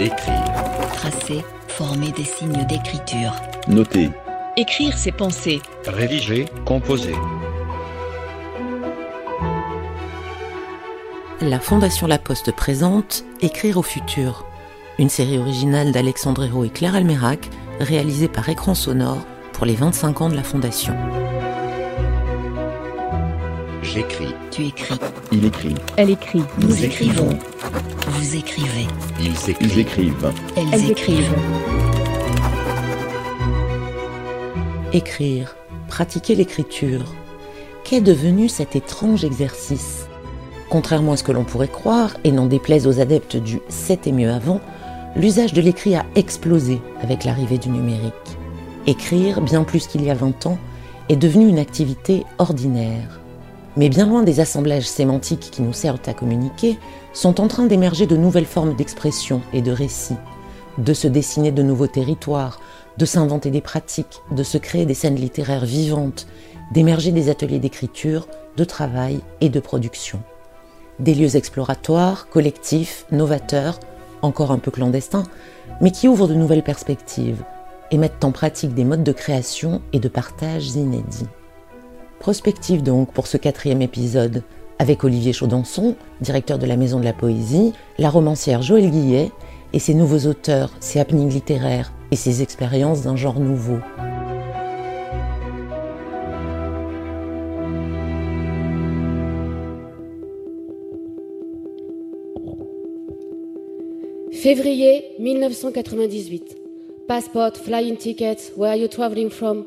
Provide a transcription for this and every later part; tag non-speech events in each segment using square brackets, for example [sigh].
Écrire. Tracer, former des signes d'écriture. Noter. Écrire ses pensées. Rédiger, composer. La Fondation La Poste présente Écrire au futur, une série originale d'Alexandre Hérault et Claire Almerac, réalisée par Écran Sonore pour les 25 ans de la Fondation. J'écris. Tu écris. Il écrit. Elle écrit. Nous écrivons. Vous écrivez. Ils écrivent. Ils écrivent. Elles, écrivent. Écrire, pratiquer l'écriture. Qu'est devenu cet étrange exercice? Contrairement à ce que l'on pourrait croire, et n'en déplaise aux adeptes du c'était mieux avant, l'usage de l'écrit a explosé avec l'arrivée du numérique. Écrire, bien plus qu'il y a 20 ans, est devenu une activité ordinaire. Mais bien loin des assemblages sémantiques qui nous servent à communiquer, sont en train d'émerger de nouvelles formes d'expression et de récit, de se dessiner de nouveaux territoires, de s'inventer des pratiques, de se créer des scènes littéraires vivantes, d'émerger des ateliers d'écriture, de travail et de production. Des lieux exploratoires, collectifs, novateurs, encore un peu clandestins, mais qui ouvrent de nouvelles perspectives et mettent en pratique des modes de création et de partage inédits. Prospective donc pour ce quatrième épisode, avec Olivier Chaudançon, directeur de la Maison de la Poésie, la romancière Joëlle Guillet et ses nouveaux auteurs, ses happenings littéraires et ses expériences d'un genre nouveau. Février 1998. Passport, flying tickets, where are you traveling from?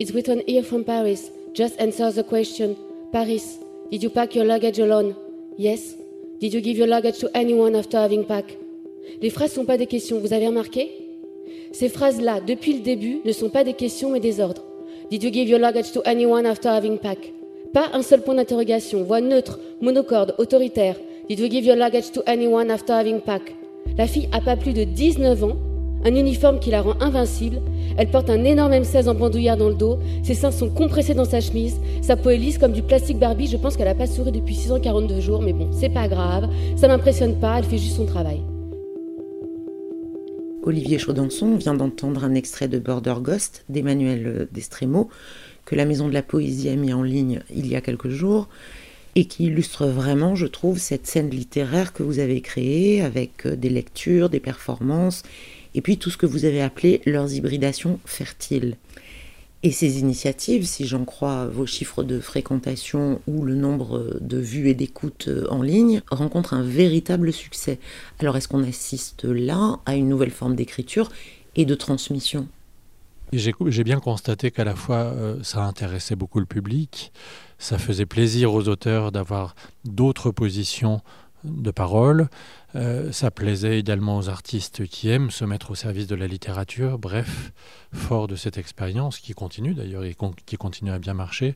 It's written here from Paris. Just answer the question. Paris, did you pack your luggage alone? Yes. Did you give your luggage to anyone after having packed? Les phrases sont pas des questions, vous avez remarqué? Ces phrases-là, depuis le début, ne sont pas des questions mais des ordres. Did you give your luggage to anyone after having packed? Pas un seul point d'interrogation, voix neutre, monocorde, autoritaire. Did you give your luggage to anyone after having packed? La fille a pas plus de 19 ans, un uniforme qui la rend invincible. Elle porte un énorme M16 en bandoulière dans le dos. Ses seins sont compressés dans sa chemise. Sa peau est lisse comme du plastique Barbie. Je pense qu'elle a pas souri depuis 642 jours, mais bon, c'est pas grave. Ça m'impressionne pas. Elle fait juste son travail. Olivier Chaudançon vient d'entendre un extrait de Border Ghost d'Emmanuel Destremo, que la Maison de la Poésie a mis en ligne il y a quelques jours, et qui illustre vraiment, je trouve, cette scène littéraire que vous avez créée avec euh, des lectures, des performances, et puis tout ce que vous avez appelé leurs hybridations fertiles. Et ces initiatives, si j'en crois vos chiffres de fréquentation ou le nombre de vues et d'écoutes en ligne, rencontrent un véritable succès. Alors est-ce qu'on assiste là à une nouvelle forme d'écriture et de transmission? J'ai j'ai bien constaté qu'à la fois euh, ça intéressait beaucoup le public, ça faisait plaisir aux auteurs d'avoir d'autres positions de parole, euh, ça plaisait également aux artistes qui aiment se mettre au service de la littérature. Bref, fort de cette expérience qui continue d'ailleurs et qui continue à bien marcher,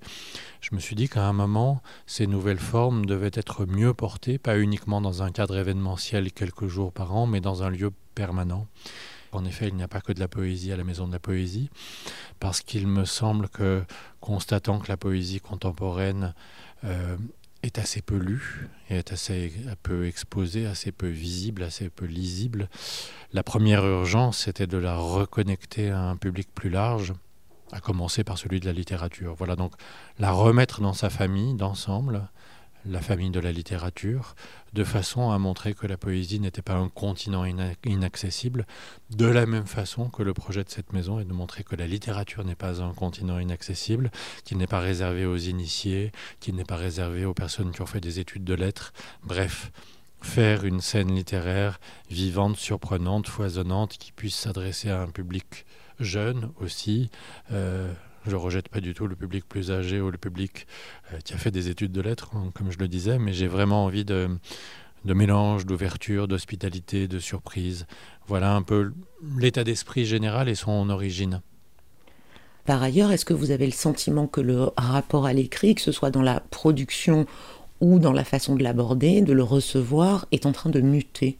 je me suis dit qu'à un moment, ces nouvelles formes devaient être mieux portées, pas uniquement dans un cadre événementiel quelques jours par an, mais dans un lieu permanent. En effet, il n'y a pas que de la poésie à la Maison de la Poésie, parce qu'il me semble que, constatant que la poésie contemporaine euh, est assez peu et est assez peu exposée, assez peu visible, assez peu lisible, la première urgence, c'était de la reconnecter à un public plus large, à commencer par celui de la littérature. Voilà donc la remettre dans sa famille d'ensemble, la famille de la littérature, de façon à montrer que la poésie n'était pas un continent ina- inaccessible, de la même façon que le projet de cette maison est de montrer que la littérature n'est pas un continent inaccessible, qu'il n'est pas réservé aux initiés, qu'il n'est pas réservé aux personnes qui ont fait des études de lettres. Bref, faire une scène littéraire vivante, surprenante, foisonnante, qui puisse s'adresser à un public jeune aussi. Euh, je rejette pas du tout le public plus âgé ou le public euh, qui a fait des études de lettres, hein, comme je le disais, mais j'ai vraiment envie de, de mélange, d'ouverture, d'hospitalité, de surprise. Voilà un peu l'état d'esprit général et son origine. Par ailleurs, est-ce que vous avez le sentiment que le rapport à l'écrit, que ce soit dans la production ou dans la façon de l'aborder, de le recevoir, est en train de muter?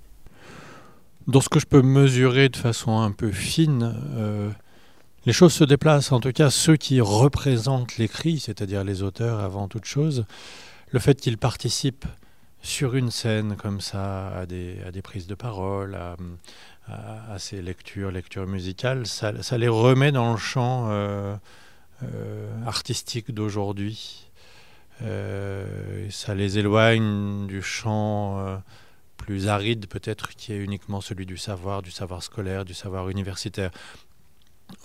Dans ce que je peux mesurer de façon un peu fine, euh, les choses se déplacent, en tout cas ceux qui représentent l'écrit, c'est-à-dire les auteurs avant toute chose, le fait qu'ils participent sur une scène comme ça à des, prises de parole, à, ces lectures, lectures musicales, ça, les remet dans le champ euh, euh, artistique d'aujourd'hui. Euh, ça les éloigne du champ plus aride peut-être qui est uniquement celui du savoir, du savoir scolaire, du savoir universitaire.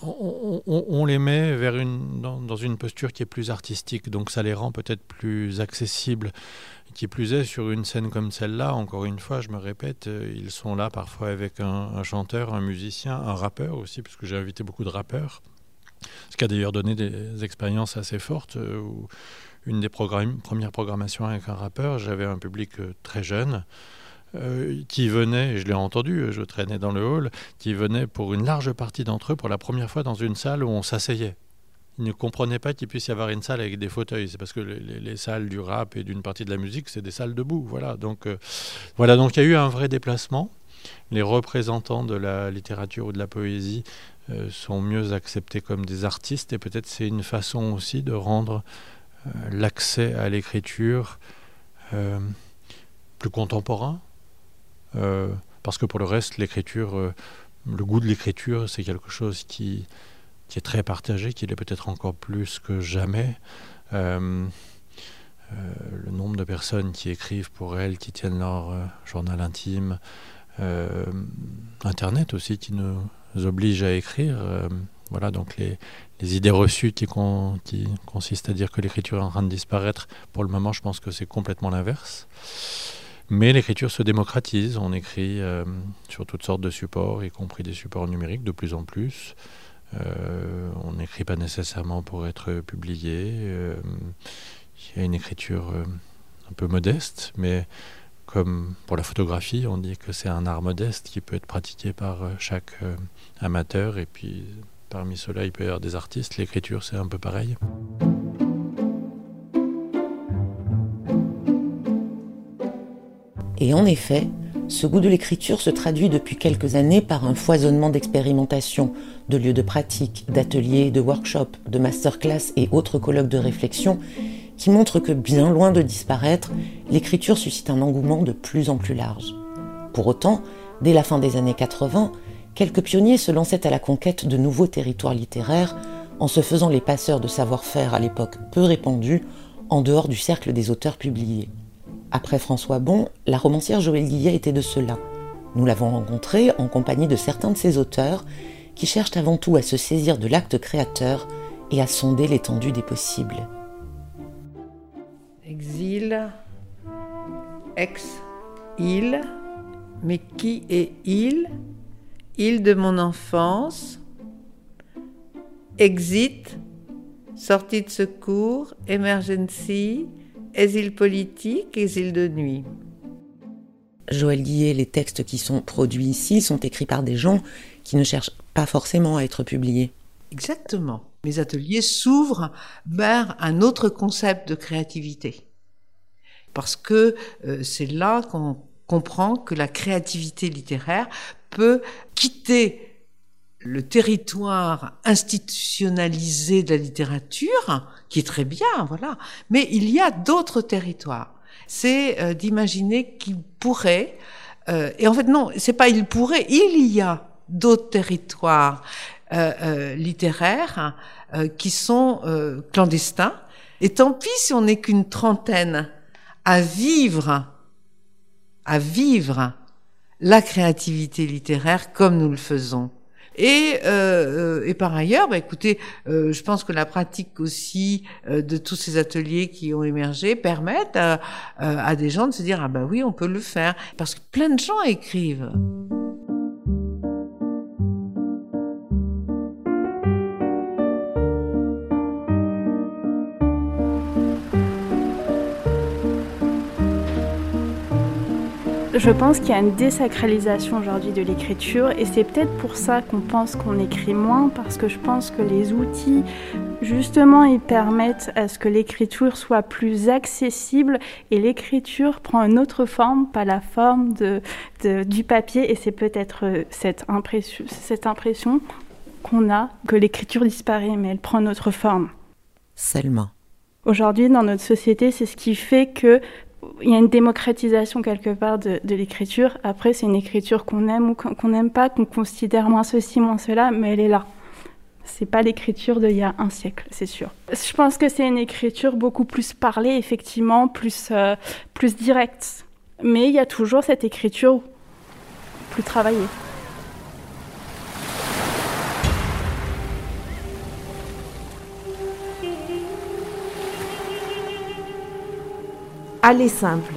On, les met vers une, dans, une posture qui est plus artistique, donc ça les rend peut-être plus accessibles. Qui plus est, sur une scène comme celle-là, encore une fois, je me répète, euh, ils sont là parfois avec un, un chanteur, un musicien, un rappeur aussi, puisque j'ai invité beaucoup de rappeurs, ce qui a d'ailleurs donné des expériences assez fortes. Euh, une des premières programmations avec un rappeur, j'avais un public euh, très jeune, euh, qui venaient, je l'ai entendu, je traînais dans le hall, qui venaient pour une large partie d'entre eux pour la première fois dans une salle où on s'asseyait. Ils ne comprenaient pas qu'il puisse y avoir une salle avec des fauteuils. C'est parce que les, les, les, salles du rap et d'une partie de la musique, c'est des salles debout. Voilà. Donc, euh, voilà. Donc, il y a eu un vrai déplacement. Les représentants de la littérature ou de la poésie euh, sont mieux acceptés comme des artistes, et peut-être c'est une façon aussi de rendre euh, l'accès à l'écriture euh, plus contemporain. Euh, parce que pour le reste, l'écriture, euh, le goût de l'écriture, c'est quelque chose qui, est très partagé, qui l'est peut-être encore plus que jamais. Euh, le nombre de personnes qui écrivent pour elles, qui tiennent leur journal intime, Internet aussi qui nous oblige à écrire. voilà, donc les, idées reçues qui, consistent à dire que l'écriture est en train de disparaître, pour le moment, je pense que c'est complètement l'inverse. Mais l'écriture se démocratise, on écrit euh, sur toutes sortes de supports, y compris des supports numériques de plus en plus. Euh, on n'écrit pas nécessairement pour être publié. Euh, il y a une écriture un peu modeste, mais comme pour la photographie, on dit que c'est un art modeste qui peut être pratiqué par chaque amateur, et puis parmi ceux-là, il peut y avoir des artistes. L'écriture, c'est un peu pareil. Et en effet, ce goût de l'écriture se traduit depuis quelques années par un foisonnement d'expérimentation, de lieux de pratique, d'ateliers, de workshops, de masterclass et autres colloques de réflexion qui montrent que, bien loin de disparaître, l'écriture suscite un engouement de plus en plus large. Pour autant, dès la fin des années 80, quelques pionniers se lançaient à la conquête de nouveaux territoires littéraires en se faisant les passeurs de savoir-faire à l'époque peu répandus en dehors du cercle des auteurs publiés. Après François Bon, la romancière Joëlle Guillet était de cela. Nous l'avons rencontrée en compagnie de certains de ses auteurs qui cherchent avant tout à se saisir de l'acte créateur et à sonder l'étendue des possibles. Exil, ex-il, mais qui est il? Il de mon enfance, exit, sortie de secours, emergency, exil politique, exil de nuit. Joël Guillet, les textes qui sont produits ici sont écrits par des gens qui ne cherchent pas forcément à être publiés. Exactement. Mes ateliers s'ouvrent vers un autre concept de créativité. Parce que euh, c'est là qu'on comprend que la créativité littéraire peut quitter le territoire institutionnalisé de la littérature, qui est très bien, voilà, mais il y a d'autres territoires. C'est euh, d'imaginer qu'il pourrait, euh, et en fait non, c'est pas il pourrait, il y a d'autres territoires euh, euh, littéraires euh, qui sont euh, clandestins. Et tant pis si on n'est qu'une trentaine à vivre, à vivre la créativité littéraire comme nous le faisons. Et, euh, et par ailleurs, bah, écoutez, euh, je pense que la pratique aussi euh, de tous ces ateliers qui ont émergé permettent à, à des gens de se dire ah bah oui, on peut le faire parce que plein de gens écrivent. Je pense qu'il y a une désacralisation aujourd'hui de l'écriture et c'est peut-être pour ça qu'on pense qu'on écrit moins parce que je pense que les outils justement ils permettent à ce que l'écriture soit plus accessible et l'écriture prend une autre forme, pas la forme de, de du papier et c'est peut-être cette impression, cette impression qu'on a que l'écriture disparaît, mais elle prend une autre forme. Selma. Aujourd'hui, dans notre société, c'est ce qui fait que il y a une démocratisation quelque part de, l'écriture. Après, c'est une écriture qu'on aime ou qu'on n'aime pas, qu'on considère moins ceci, moins cela, mais elle est là. C'est pas l'écriture d'il y a un siècle, c'est sûr. Je pense que c'est une écriture beaucoup plus parlée, effectivement, plus, euh, plus directe. Mais il y a toujours cette écriture plus travaillée. Aller simple.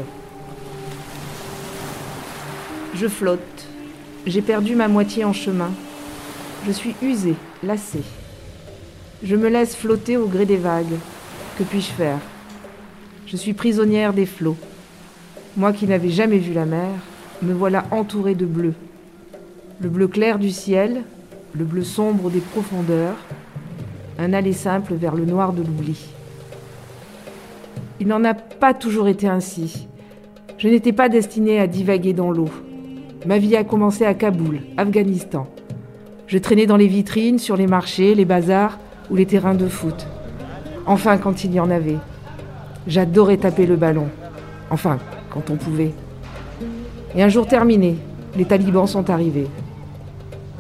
Je flotte. J'ai perdu ma moitié en chemin. Je suis usée, lassée. Je me laisse flotter au gré des vagues. Que puis-je faire? Je suis prisonnière des flots. Moi qui n'avais jamais vu la mer, me voilà entourée de bleu. Le bleu clair du ciel, le bleu sombre des profondeurs, un aller simple vers le noir de l'oubli. Il n'en a pas toujours été ainsi. Je n'étais pas destinée à divaguer dans l'eau. Ma vie a commencé à Kaboul, Afghanistan. Je traînais dans les vitrines, sur les marchés, les bazars ou les terrains de foot. Enfin, quand il y en avait. J'adorais taper le ballon. Enfin, quand on pouvait. Et un jour terminé, les talibans sont arrivés.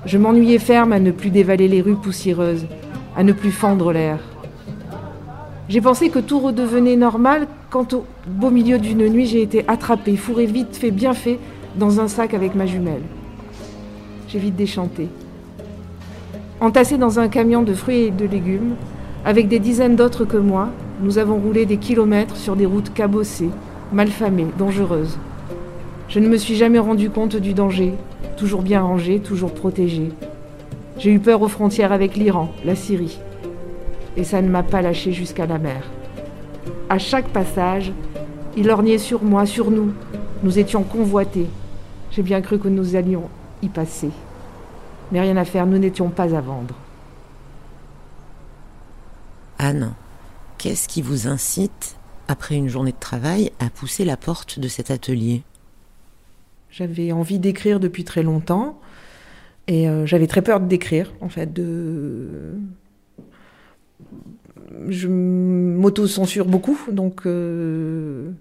Je m'ennuyais ferme à ne plus dévaler les rues poussiéreuses, à ne plus fendre l'air. J'ai pensé que tout redevenait normal quand au beau milieu d'une nuit j'ai été attrapée, fourrée vite fait, bien fait, dans un sac avec ma jumelle. J'ai vite déchanté. Entassés dans un camion de fruits et de légumes, avec des dizaines d'autres que moi, nous avons roulé des kilomètres sur des routes cabossées, malfamées, dangereuses. Je ne me suis jamais rendu compte du danger, toujours bien rangé, toujours protégé. J'ai eu peur aux frontières avec l'Iran, la Syrie. Et ça ne m'a pas lâché jusqu'à la mer. À chaque passage, il lorgnait sur moi, sur nous. Nous étions convoités. J'ai bien cru que nous allions y passer. Mais rien à faire, nous n'étions pas à vendre. Anne, qu'est-ce qui vous incite, après une journée de travail, à pousser la porte de cet atelier? J'avais envie d'écrire depuis très longtemps. Et euh, j'avais très peur d'écrire, en fait, de... Je m'auto-censure beaucoup, donc... Euh...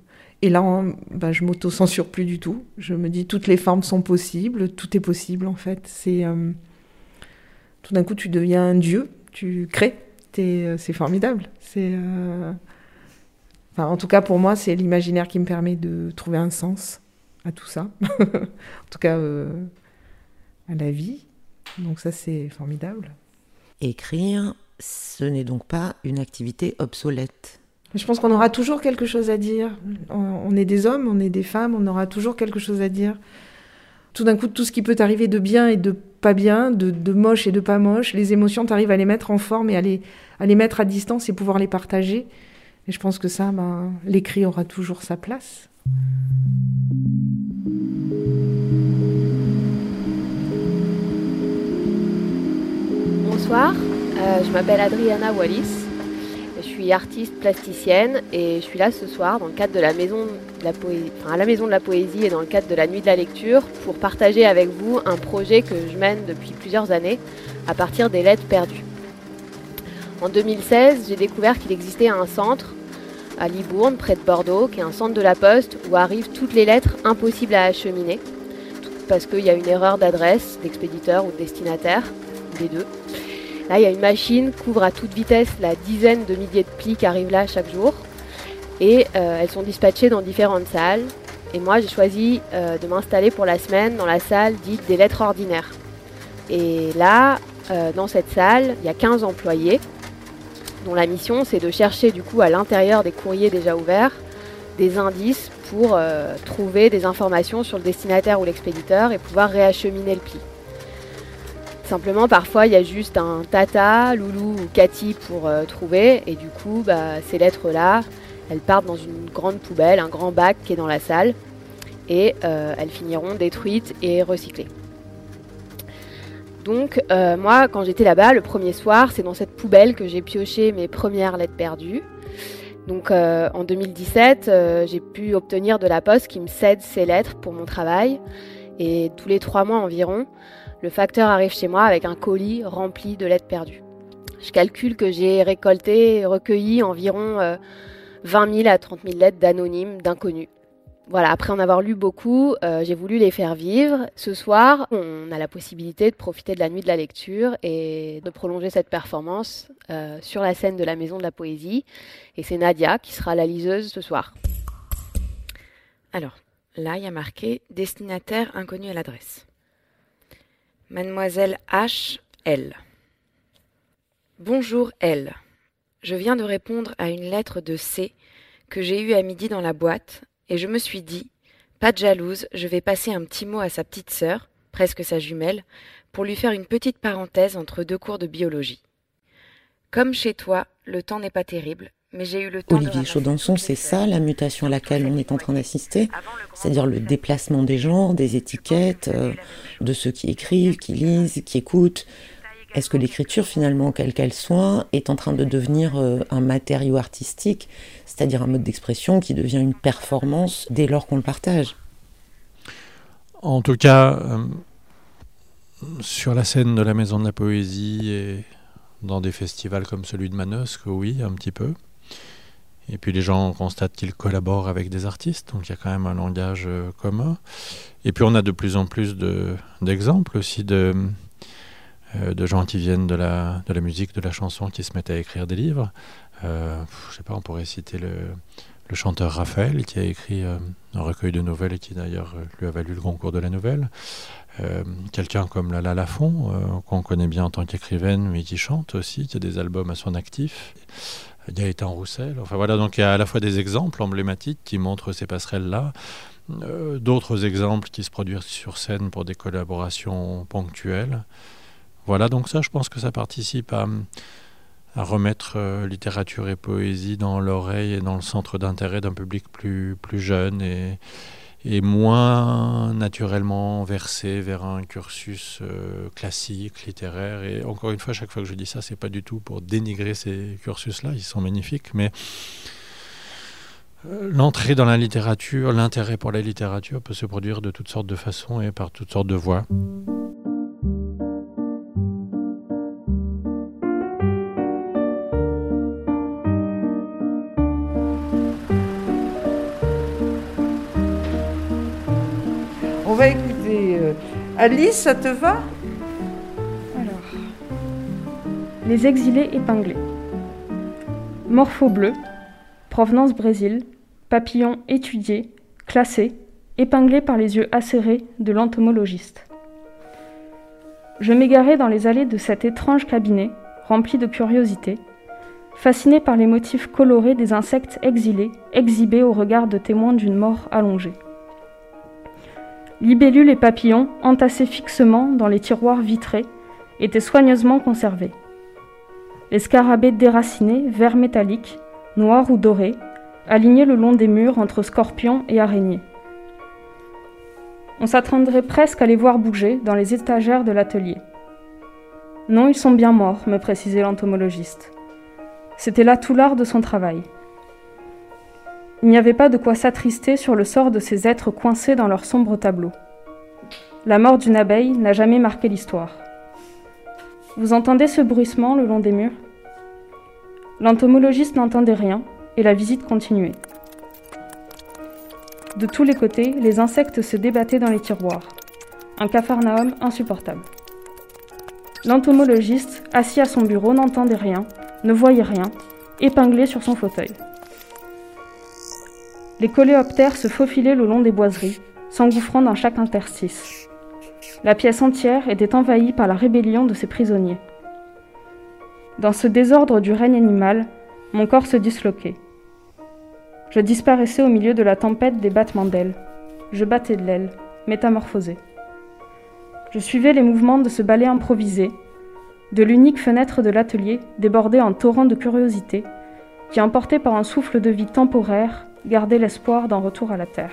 Et là, bah, je m'auto-censure plus du tout. Je me dis toutes les formes sont possibles, tout est possible en fait. C'est euh, tout d'un coup tu deviens un dieu, tu crées. Euh, c'est formidable. C'est enfin, en tout cas pour moi c'est l'imaginaire qui me permet de trouver un sens à tout ça. [laughs] en tout cas à la vie. Donc ça c'est formidable. Écrire, ce n'est donc pas une activité obsolète. Je pense qu'on aura toujours quelque chose à dire. On est des hommes, on est des femmes, on aura toujours quelque chose à dire. Tout d'un coup, tout ce qui peut t'arriver de bien et de pas bien, de, de moche et de pas moche, les émotions, tu arrives à les mettre en forme et à les, à les mettre à distance et pouvoir les partager. Et je pense que ça, ben, l'écrit aura toujours sa place. Bonsoir, euh, je m'appelle Adriana Wallis. Je suis artiste plasticienne et je suis là ce soir dans le cadre de la maison de la poésie, enfin, à la maison de la poésie et dans le cadre de la nuit de la lecture pour partager avec vous un projet que je mène depuis plusieurs années à partir des lettres perdues. En 2016, j'ai découvert qu'il existait un centre à Libourne, près de Bordeaux, qui est un centre de la poste où arrivent toutes les lettres impossibles à acheminer parce qu'il y a une erreur d'adresse d'expéditeur ou de destinataire, des deux. Là, il y a une machine qui couvre à toute vitesse la dizaine de milliers de plis qui arrivent là chaque jour. Et euh, elles sont dispatchées dans différentes salles. Et moi, j'ai choisi euh, de m'installer pour la semaine dans la salle dite des lettres ordinaires. Et là, euh, dans cette salle, il y a 15 employés dont la mission, c'est de chercher du coup à l'intérieur des courriers déjà ouverts des indices pour trouver des informations sur le destinataire ou l'expéditeur et pouvoir réacheminer le pli. Simplement, parfois, il y a juste un Tata, Loulou ou Cathy pour euh, trouver. Et du coup, bah, ces lettres-là, elles partent dans une grande poubelle, un grand bac qui est dans la salle. Et euh, elles finiront détruites et recyclées. Donc, euh, moi, quand j'étais là-bas, le premier soir, c'est dans cette poubelle que j'ai pioché mes premières lettres perdues. Donc, en 2017, j'ai pu obtenir de la poste qui me cède ces lettres pour mon travail. Et tous les trois mois environ, le facteur arrive chez moi avec un colis rempli de lettres perdues. Je calcule que j'ai récolté, recueilli environ 20 euh, 000 à 30 000 lettres d'anonymes, d'inconnus. Voilà, après en avoir lu beaucoup, euh, j'ai voulu les faire vivre. Ce soir, on a la possibilité de profiter de la nuit de la lecture et de prolonger cette performance euh, sur la scène de la Maison de la Poésie. Et c'est Nadia qui sera la liseuse ce soir. Alors, là, il y a marqué destinataire inconnu à l'adresse. Mademoiselle H. L. Bonjour L. Je viens de répondre à une lettre de C que j'ai eue à midi dans la boîte et je me suis dit, pas de jalouse, je vais passer un petit mot à sa petite sœur, presque sa jumelle, pour lui faire une petite parenthèse entre deux cours de biologie. Comme chez toi, le temps n'est pas terrible, mais j'ai eu le temps Olivier Chaudançon, c'est ça la mutation à laquelle on est en train d'assister C'est-à-dire le déplacement des genres, des étiquettes, euh, de ceux qui écrivent, qui lisent, qui écoutent. Est-ce que l'écriture, finalement, quelle qu'elle soit, est en train de devenir euh, un matériau artistique, c'est-à-dire un mode d'expression qui devient une performance dès lors qu'on le partage? En tout cas, euh, sur la scène de la Maison de la Poésie et dans des festivals comme celui de Manosque, oui, un petit peu. Et puis les gens constatent qu'ils collaborent avec des artistes, donc il y a quand même un langage euh, commun. Et puis on a de plus en plus d'exemples aussi de, euh, de gens qui viennent de la, de la musique, de la chanson, qui se mettent à écrire des livres. Euh, je sais pas, on pourrait citer le, le chanteur Raphaël, qui a écrit euh, un recueil de nouvelles et qui d'ailleurs lui a valu le concours de la nouvelle. Quelqu'un comme Lala Lafont, qu'on connaît bien en tant qu'écrivaine, mais qui chante aussi, qui a des albums à son actif. Gaëtan Roussel. Enfin voilà, donc il y a à la fois des exemples emblématiques qui montrent ces passerelles-là, euh, d'autres exemples qui se produisent sur scène pour des collaborations ponctuelles. Voilà, donc ça, je pense que ça participe à, remettre euh, littérature et poésie dans l'oreille et dans le centre d'intérêt d'un public plus, plus jeune et, et moins naturellement versé vers un cursus euh, classique, littéraire. Et encore une fois, chaque fois que je dis ça, c'est pas du tout pour dénigrer ces cursus-là, ils sont magnifiques, mais euh, l'entrée dans la littérature, l'intérêt pour la littérature peut se produire de toutes sortes de façons et par toutes sortes de voies. Alice, ça te va? Alors, les exilés épinglés. Morpho bleu, provenance Brésil, papillon étudié, classé, épinglé par les yeux acérés de l'entomologiste. Je m'égarais dans les allées de cet étrange cabinet, rempli de curiosité, fasciné par les motifs colorés des insectes exilés, exhibés au regard de témoins d'une mort allongée. Libellules et papillons, entassés fixement dans les tiroirs vitrés, étaient soigneusement conservés. Les scarabées déracinés, verts métalliques, noirs ou dorés, alignés le long des murs entre scorpions et araignées. On s'attendrait presque à les voir bouger dans les étagères de l'atelier. Non, ils sont bien morts, me précisait l'entomologiste. C'était là tout l'art de son travail. Il n'y avait pas de quoi s'attrister sur le sort de ces êtres coincés dans leur sombre tableau. La mort d'une abeille n'a jamais marqué l'histoire. Vous entendez ce bruissement le long des murs? L'entomologiste n'entendait rien et la visite continuait. De tous les côtés, les insectes se débattaient dans les tiroirs. Un capharnaüm insupportable. L'entomologiste, assis à son bureau, n'entendait rien, ne voyait rien, épinglé sur son fauteuil. Les coléoptères se faufilaient le long des boiseries, s'engouffrant dans chaque interstice. La pièce entière était envahie par la rébellion de ses prisonniers. Dans ce désordre du règne animal, mon corps se disloquait. Je disparaissais au milieu de la tempête des battements d'ailes. Je battais de l'aile, métamorphosé. Je suivais les mouvements de ce ballet improvisé, de l'unique fenêtre de l'atelier débordée en torrent de curiosité, qui, emporté par un souffle de vie temporaire, garder l'espoir d'un retour à la Terre.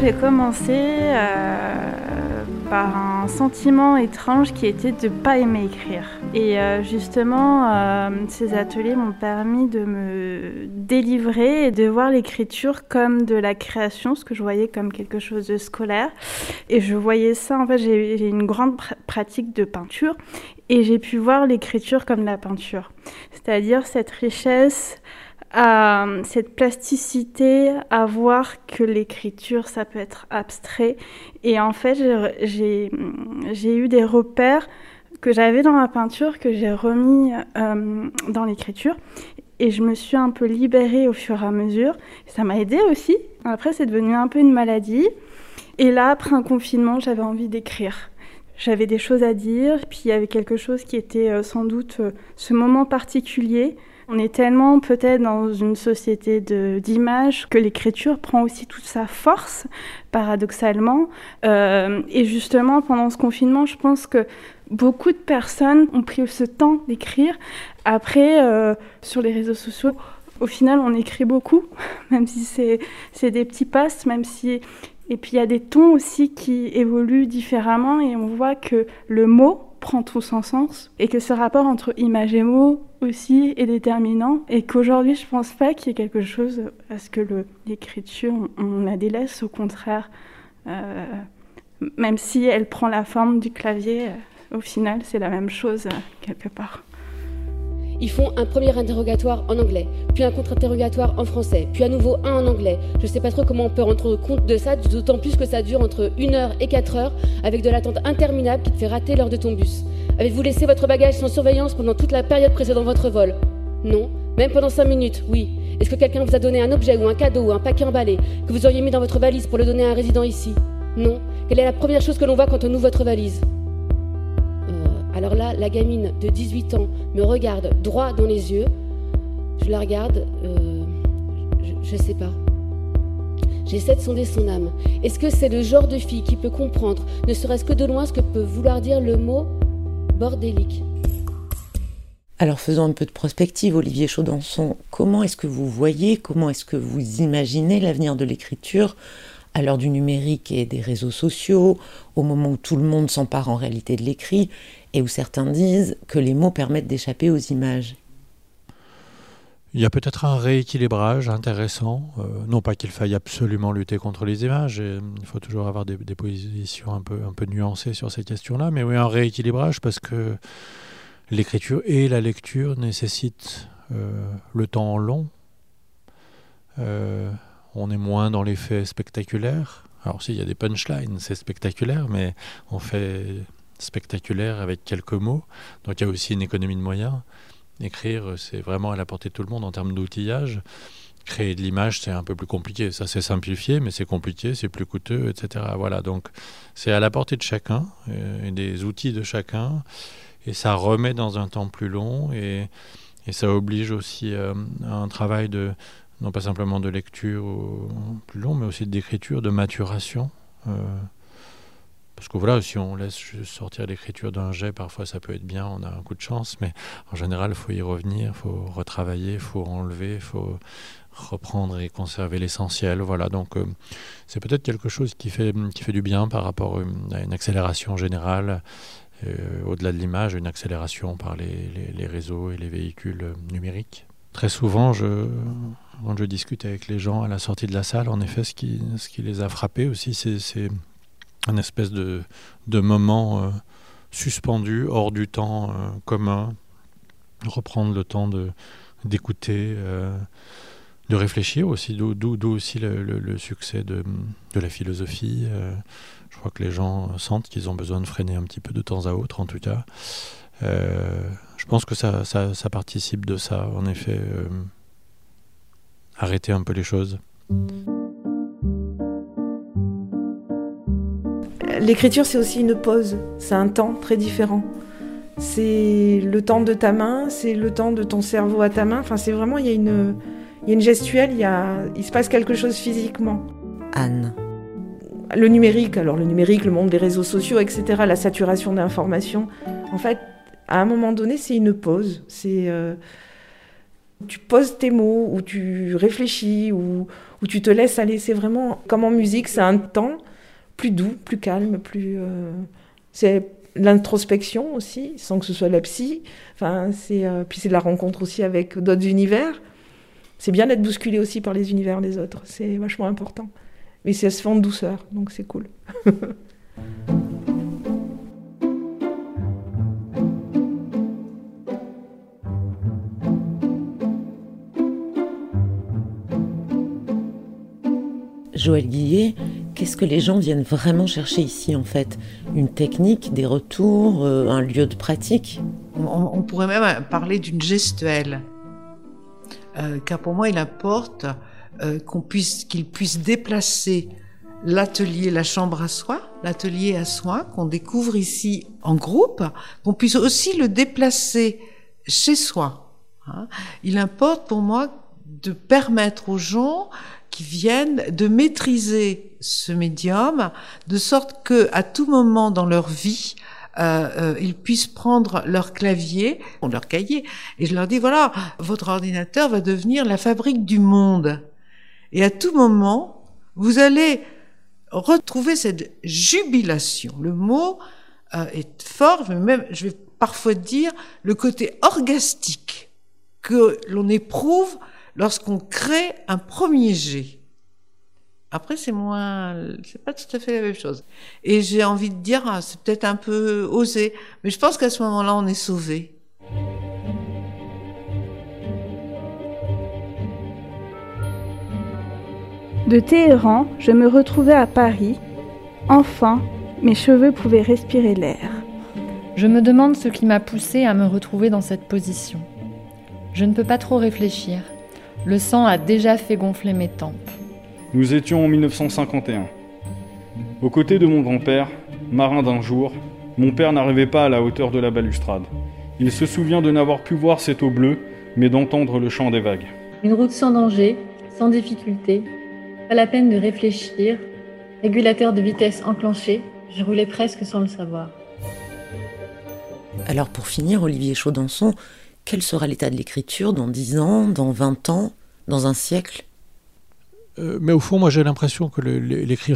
j'ai commencé euh, par un sentiment étrange qui était de ne pas aimer écrire. Et euh, justement, euh, ces ateliers m'ont permis de me délivrer et de voir l'écriture comme de la création, ce que je voyais comme quelque chose de scolaire. Et je voyais ça, en fait, j'ai une grande pratique de peinture et j'ai pu voir l'écriture comme la peinture. C'est-à-dire cette richesse à cette plasticité, à voir que l'écriture, ça peut être abstrait. Et en fait, j'ai eu des repères que j'avais dans la peinture, que j'ai remis euh, dans l'écriture. Et je me suis un peu libérée au fur et à mesure. Ça m'a aidé aussi. Après, c'est devenu un peu une maladie. Et là, après un confinement, j'avais envie d'écrire. J'avais des choses à dire, puis il y avait quelque chose qui était euh, sans doute euh, ce moment particulier on est tellement peut-être dans une société d'image que l'écriture prend aussi toute sa force, paradoxalement. Euh, et justement, pendant ce confinement, je pense que beaucoup de personnes ont pris ce temps d'écrire. Après, euh, sur les réseaux sociaux, au final, on écrit beaucoup, [laughs] même si c'est des petits passes, même si... Et puis il y a des tons aussi qui évoluent différemment et on voit que le mot prend tout son sens et que ce rapport entre image et mot aussi est déterminant et qu'aujourd'hui je pense pas qu'il y ait quelque chose à ce que l'écriture on, la délaisse au contraire euh, même si elle prend la forme du clavier euh, au final c'est la même chose euh, quelque part. Ils font un premier interrogatoire en anglais, puis un contre-interrogatoire en français, puis à nouveau un en anglais. Je sais pas trop comment on peut rendre compte de ça, d'autant plus que ça dure entre 1 heure et 4 heures, avec de l'attente interminable qui te fait rater l'heure de ton bus. Avez-vous laissé votre bagage sans surveillance pendant toute la période précédant votre vol Non. Même pendant 5 minutes Oui. Est-ce que quelqu'un vous a donné un objet ou un cadeau ou un paquet emballé que vous auriez mis dans votre valise pour le donner à un résident ici Non. Quelle est la première chose que l'on voit quand on ouvre votre valise alors là, la gamine de 18 ans me regarde droit dans les yeux. Je la regarde, euh, je, ne sais pas. J'essaie de sonder son âme. Est-ce que c'est le genre de fille qui peut comprendre, ne serait-ce que de loin, ce que peut vouloir dire le mot bordélique alors faisons un peu de prospective, Olivier Chaudançon. Comment est-ce que vous voyez, comment est-ce que vous imaginez l'avenir de l'écriture à l'heure du numérique et des réseaux sociaux, au moment où tout le monde s'empare en réalité de l'écrit, et où certains disent que les mots permettent d'échapper aux images? Il y a peut-être un rééquilibrage intéressant. Euh, non pas qu'il faille absolument lutter contre les images, il faut toujours avoir des, positions un peu, nuancées sur ces questions-là, mais oui, un rééquilibrage parce que l'écriture et la lecture nécessitent euh, le temps long. Euh, on est moins dans l'effet spectaculaire. Alors s'il y a des punchlines, c'est spectaculaire, mais on fait spectaculaire avec quelques mots. Donc il y a aussi une économie de moyens. Écrire, c'est vraiment à la portée de tout le monde en termes d'outillage. Créer de l'image, c'est un peu plus compliqué. Ça, c'est simplifié, mais c'est compliqué, c'est plus coûteux, etc. Voilà, donc c'est à la portée de chacun euh, et des outils de chacun. Et ça remet dans un temps plus long et, ça oblige aussi euh, à un travail de, non pas simplement de lecture plus long, mais aussi d'écriture, de maturation. Euh, parce que voilà, si on laisse sortir l'écriture d'un jet, parfois ça peut être bien, on a un coup de chance, mais en général, il faut y revenir, il faut retravailler, il faut enlever, il faut reprendre et conserver l'essentiel. Voilà, donc euh, c'est peut-être quelque chose qui fait, qui fait du bien par rapport euh, à une accélération générale, euh, au-delà de l'image, une accélération par les, les, réseaux et les véhicules numériques. Très souvent, quand je discute avec les gens à la sortie de la salle, en effet, ce qui, ce qui les a frappés aussi, c'est un espèce de, de moment euh, suspendu, hors du temps euh, commun, reprendre le temps de d'écouter, euh, de réfléchir aussi, d'où aussi le, succès de, de, la philosophie. je crois que les gens sentent qu'ils ont besoin de freiner un petit peu de temps à autre, en tout cas. je pense que ça, ça, participe de ça, en effet, arrêter un peu les choses. L'écriture, c'est aussi une pause, c'est un temps très différent. C'est le temps de ta main, c'est le temps de ton cerveau à ta main. Enfin, c'est vraiment, il y a une, il y a une gestuelle, il, y a, il se passe quelque chose physiquement. Anne. Le numérique, alors le numérique, le monde des réseaux sociaux, etc., la saturation d'informations, en fait, à un moment donné, c'est une pause. C'est. Euh, Tu poses tes mots, ou tu réfléchis, ou, ou tu te laisses aller. C'est vraiment comme en musique, c'est un temps plus doux, plus calme, plus. Euh, c'est l'introspection aussi, sans que ce soit la psy. Enfin, c'est euh, puis c'est la rencontre aussi avec d'autres univers. C'est bien d'être bousculé aussi par les univers des autres. C'est vachement important. Mais ça se fait en douceur, donc c'est cool. [laughs] Joël Guillet, qu'est-ce que les gens viennent vraiment chercher ici en fait? Une technique, des retours, euh, un lieu de pratique? On, pourrait même parler d'une gestuelle. Euh, car pour moi, il importe euh, qu'on puisse, qu'il puisse déplacer l'atelier, la chambre à soi, l'atelier à soi, qu'on découvre ici en groupe, qu'on puisse aussi le déplacer chez soi. Hein. Il importe pour moi de permettre aux gens qui viennent de maîtriser ce médium de sorte que à tout moment dans leur vie euh, euh, ils puissent prendre leur clavier ou leur cahier et je leur dis voilà votre ordinateur va devenir la fabrique du monde. Et à tout moment vous allez retrouver cette jubilation. Le mot euh, est fort je vais même je vais parfois dire le côté orgastique que l'on éprouve lorsqu'on crée un premier jet. Après, c'est moins, c'est pas tout à fait la même chose. Et j'ai envie de dire, ah, c'est peut-être un peu osé, mais je pense qu'à ce moment-là, on est sauvé. De Téhéran, je me retrouvais à Paris. Enfin, mes cheveux pouvaient respirer l'air. Je me demande ce qui m'a poussé à me retrouver dans cette position. Je ne peux pas trop réfléchir. Le sang a déjà fait gonfler mes tempes. Nous étions en 1951. Aux côtés de mon grand-père, marin d'un jour, mon père n'arrivait pas à la hauteur de la balustrade. Il se souvient de n'avoir pu voir cette eau bleue, mais d'entendre le chant des vagues. Une route sans danger, sans difficulté, pas la peine de réfléchir, régulateur de vitesse enclenché, je roulais presque sans le savoir. Alors pour finir, Olivier Chaudançon, quel sera l'état de l'écriture dans 10 ans, dans 20 ans, dans un siècle? Euh, mais au fond, moi j'ai l'impression que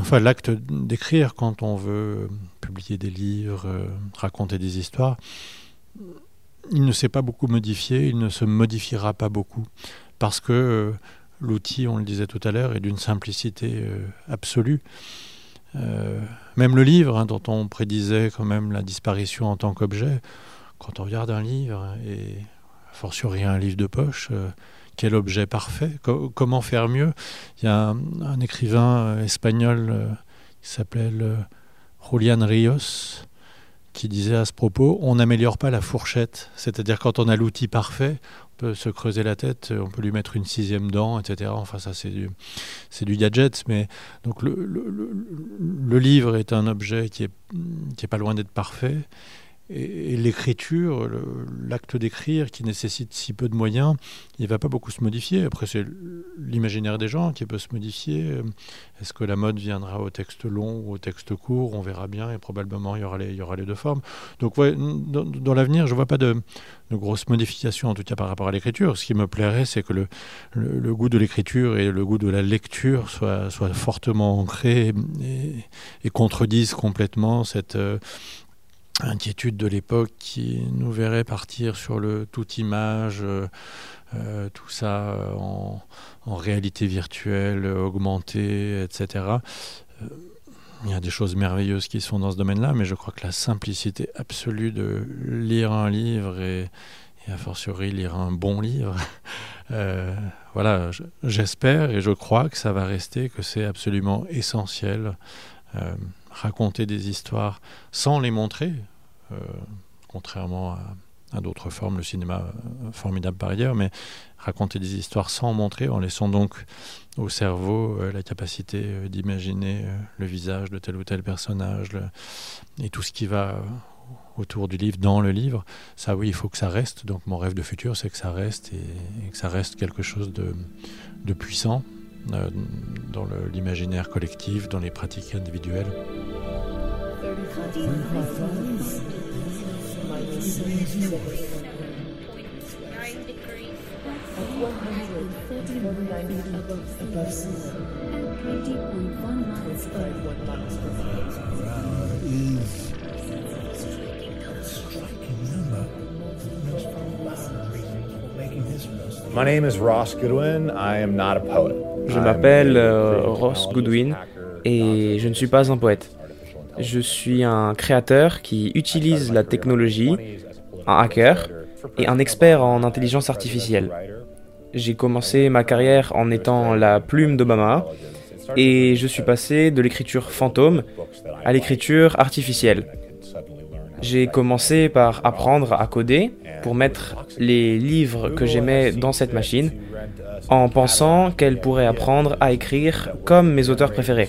enfin l'acte d'écrire quand on veut publier des livres, euh, raconter des histoires, il ne s'est pas beaucoup modifié, il ne se modifiera pas beaucoup, parce que euh, l'outil, on le disait tout à l'heure, est d'une simplicité absolue. même le livre, hein, dont on prédisait quand même la disparition en tant qu'objet, quand on regarde un livre et fortiori un livre de poche, euh, quel objet parfait, comment faire mieux. Il y a un, écrivain euh, espagnol euh, qui s'appelle Julian Rios qui disait à ce propos, on n'améliore pas la fourchette, c'est-à-dire quand on a l'outil parfait, on peut se creuser la tête, on peut lui mettre une sixième dent, etc. Enfin ça c'est du, du gadget, mais donc le, le, livre est un objet qui est, qui est pas loin d'être parfait, et, l'écriture, l'acte d'écrire qui nécessite si peu de moyens, il ne va pas beaucoup se modifier. Après, c'est l'imaginaire des gens qui peut se modifier. Est-ce que la mode viendra au texte long ou au texte court? On verra bien et probablement il y aura les, deux formes. Donc, dans, l'avenir, je ne vois pas de, grosses modifications, en tout cas par rapport à l'écriture. Ce qui me plairait, c'est que le, goût de l'écriture et le goût de la lecture soient, fortement ancrés et, et contredisent complètement cette. Euh, inquiétude de l'époque qui nous verrait partir sur le tout image, euh, euh, tout ça euh, en, réalité virtuelle, augmentée, etc. il y a des choses merveilleuses qui sont dans ce domaine-là, mais je crois que la simplicité absolue de lire un livre et, a fortiori lire un bon livre, [laughs] voilà, j'espère et je crois que ça va rester, que c'est absolument essentiel raconter des histoires sans les montrer, euh, contrairement à, d'autres formes, le cinéma euh, formidable par ailleurs, mais raconter des histoires sans montrer, en laissant donc au cerveau euh, la capacité d'imaginer le visage de tel ou tel personnage et tout ce qui va autour du livre, dans le livre. Ça, oui, il faut que ça reste. Donc, mon rêve de futur, c'est que ça reste et, que ça reste quelque chose de puissant dans l'imaginaire collectif, dans les pratiques individuelles. Je m'appelle euh, Ross Goodwin et je ne suis pas un poète. Je suis un créateur qui utilise la technologie, un hacker et un expert en intelligence artificielle. J'ai commencé ma carrière en étant la plume d'Obama et je suis passé de l'écriture fantôme à l'écriture artificielle. J'ai commencé par apprendre à coder pour mettre les livres que j'aimais dans cette machine en pensant qu'elle pourrait apprendre à écrire comme mes auteurs préférés.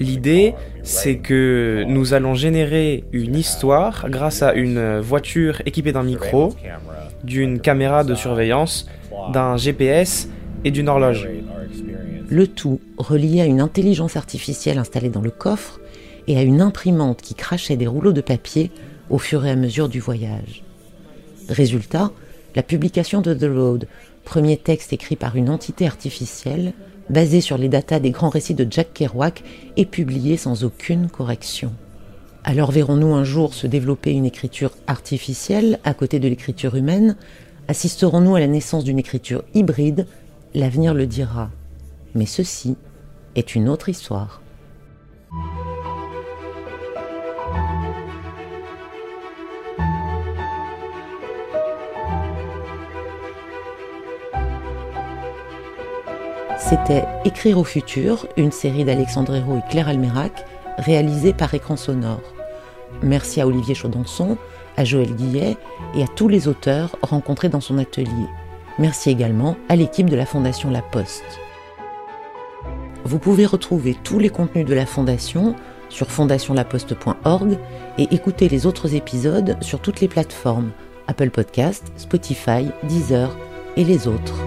L'idée, c'est que nous allons générer une histoire grâce à une voiture équipée d'un micro, d'une caméra de surveillance, d'un GPS et d'une horloge. Le tout relié à une intelligence artificielle installée dans le coffre et à une imprimante qui crachait des rouleaux de papier au fur et à mesure du voyage. Résultat, la publication de The Road, premier texte écrit par une entité artificielle, basé sur les datas des grands récits de Jack Kerouac et publié sans aucune correction. Alors verrons-nous un jour se développer une écriture artificielle à côté de l'écriture humaine? Assisterons-nous à la naissance d'une écriture hybride? L'avenir le dira. Mais ceci est une autre histoire. C'était Écrire au futur, une série d'Alexandre Hérault et Claire Almerac, réalisée par Écran Sonore. Merci à Olivier Chaudonçon, à Joël Guillet et à tous les auteurs rencontrés dans son atelier. Merci également à l'équipe de la Fondation La Poste. Vous pouvez retrouver tous les contenus de la Fondation sur fondationlaposte.org et écouter les autres épisodes sur toutes les plateformes Apple Podcast, Spotify, Deezer et les autres.